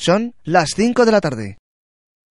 Son las 5 de la tarde.